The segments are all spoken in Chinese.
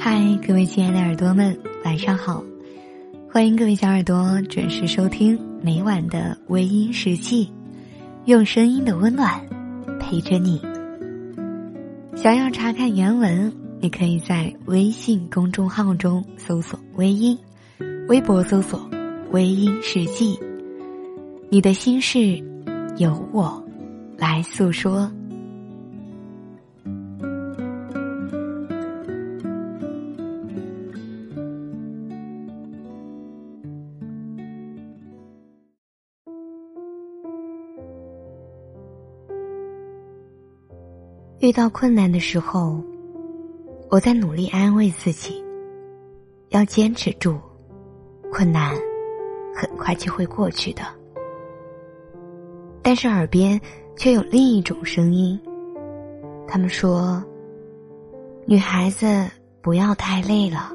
嗨，各位亲爱的耳朵们，晚上好！欢迎各位小耳朵准时收听每晚的微音时记，用声音的温暖陪着你。想要查看原文，你可以在微信公众号中搜索“微音”，微博搜索“微音时记”。你的心事，由我来诉说。遇到困难的时候，我在努力安慰自己，要坚持住，困难很快就会过去的。但是耳边却有另一种声音，他们说：“女孩子不要太累了，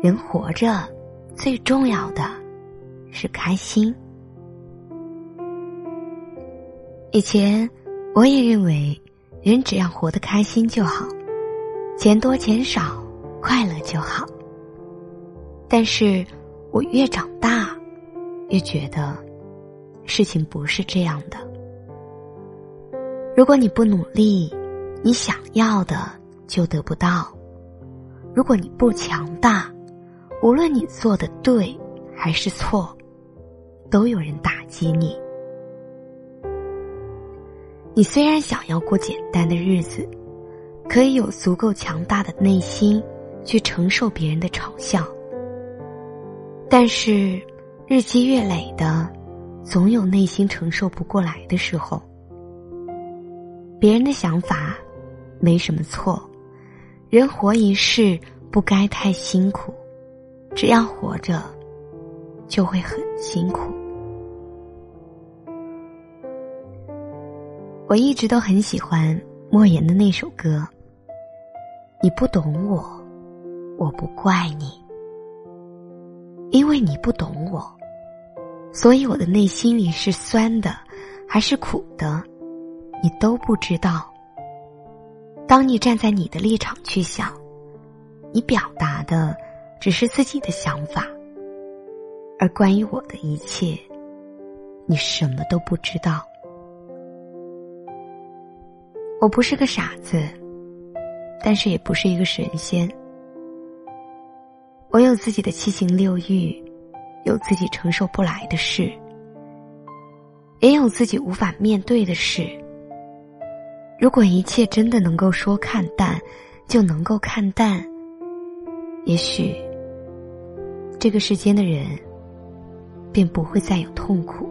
人活着最重要的是开心。”以前我也认为。人只要活得开心就好，钱多钱少，快乐就好。但是，我越长大，越觉得事情不是这样的。如果你不努力，你想要的就得不到；如果你不强大，无论你做的对还是错，都有人打击你。你虽然想要过简单的日子，可以有足够强大的内心去承受别人的嘲笑，但是日积月累的，总有内心承受不过来的时候。别人的想法没什么错，人活一世不该太辛苦，只要活着就会很辛苦。我一直都很喜欢莫言的那首歌。你不懂我，我不怪你，因为你不懂我，所以我的内心里是酸的，还是苦的，你都不知道。当你站在你的立场去想，你表达的只是自己的想法，而关于我的一切，你什么都不知道。我不是个傻子，但是也不是一个神仙。我有自己的七情六欲，有自己承受不来的事，也有自己无法面对的事。如果一切真的能够说看淡，就能够看淡，也许这个世间的人便不会再有痛苦。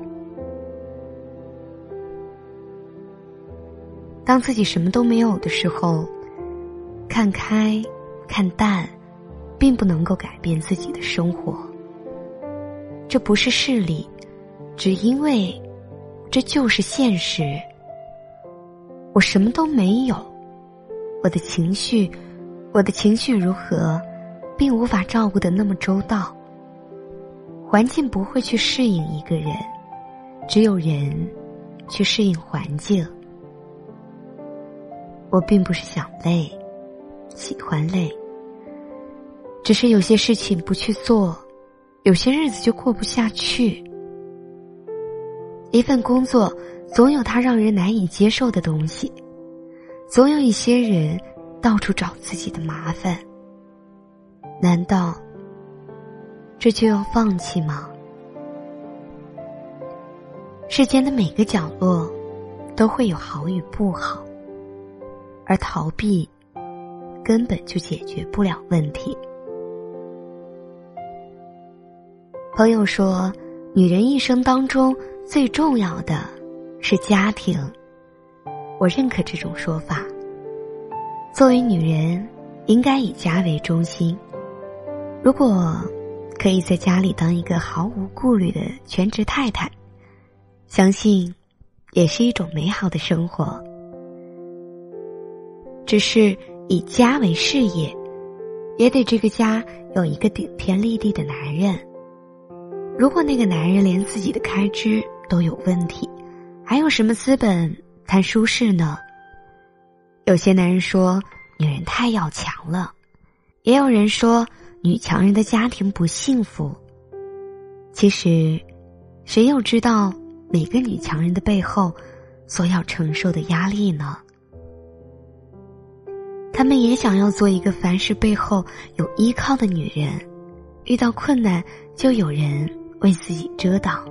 当自己什么都没有的时候，看开、看淡，并不能够改变自己的生活。这不是势力，只因为这就是现实。我什么都没有，我的情绪，我的情绪如何，并无法照顾的那么周到。环境不会去适应一个人，只有人去适应环境。我并不是想累，喜欢累。只是有些事情不去做，有些日子就过不下去。一份工作总有它让人难以接受的东西，总有一些人到处找自己的麻烦。难道这就要放弃吗？世间的每个角落都会有好与不好。而逃避，根本就解决不了问题。朋友说，女人一生当中最重要的是家庭，我认可这种说法。作为女人，应该以家为中心。如果可以在家里当一个毫无顾虑的全职太太，相信也是一种美好的生活。只是以家为事业，也得这个家有一个顶天立地的男人。如果那个男人连自己的开支都有问题，还有什么资本谈舒适呢？有些男人说女人太要强了，也有人说女强人的家庭不幸福。其实，谁又知道每个女强人的背后所要承受的压力呢？他们也想要做一个凡事背后有依靠的女人，遇到困难就有人为自己遮挡。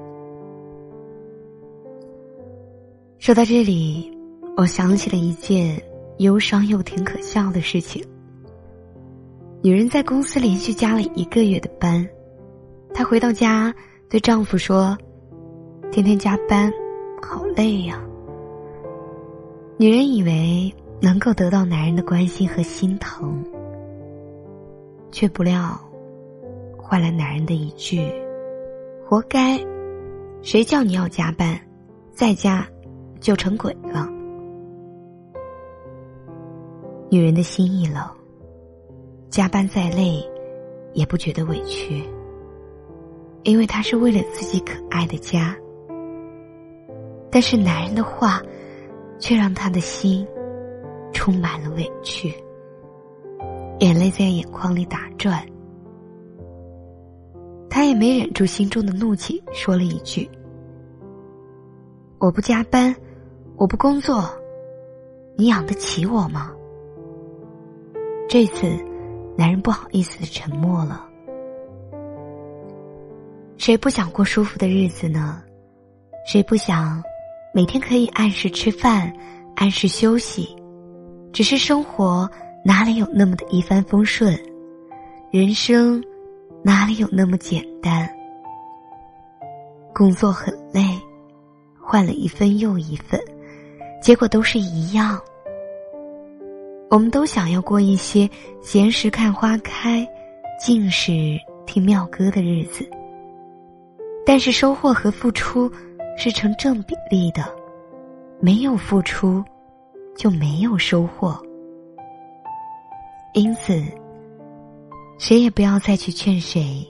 说到这里，我想起了一件忧伤又挺可笑的事情。女人在公司连续加了一个月的班，她回到家对丈夫说：“天天加班，好累呀。”女人以为能够得到男人的关心和心疼，却不料换来男人的一句：“活该，谁叫你要加班，在家就成鬼了。”女人的心一冷。加班再累，也不觉得委屈，因为她是为了自己可爱的家。但是男人的话，却让她的心充满了委屈，眼泪在眼眶里打转。他也没忍住心中的怒气，说了一句：“我不加班，我不工作，你养得起我吗？”这次。男人不好意思的沉默了。谁不想过舒服的日子呢？谁不想每天可以按时吃饭、按时休息？只是生活哪里有那么的一帆风顺？人生哪里有那么简单？工作很累，换了一份又一份，结果都是一样。我们都想要过一些闲时看花开，静时听妙歌的日子。但是收获和付出是成正比例的，没有付出就没有收获。因此，谁也不要再去劝谁，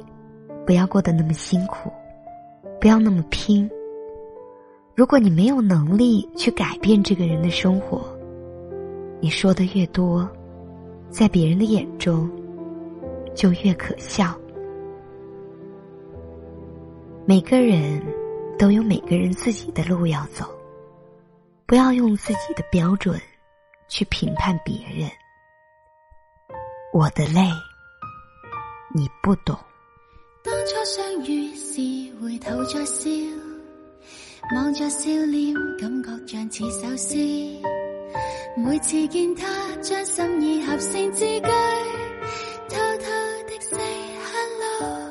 不要过得那么辛苦，不要那么拼。如果你没有能力去改变这个人的生活，你说的越多，在别人的眼中就越可笑。每个人都有每个人自己的路要走，不要用自己的标准去评判别人。我的泪，你不懂。当初相遇时，回头再笑，望着笑脸，感觉像似首诗。每次见他，将心意合成字句，偷偷的 say hello，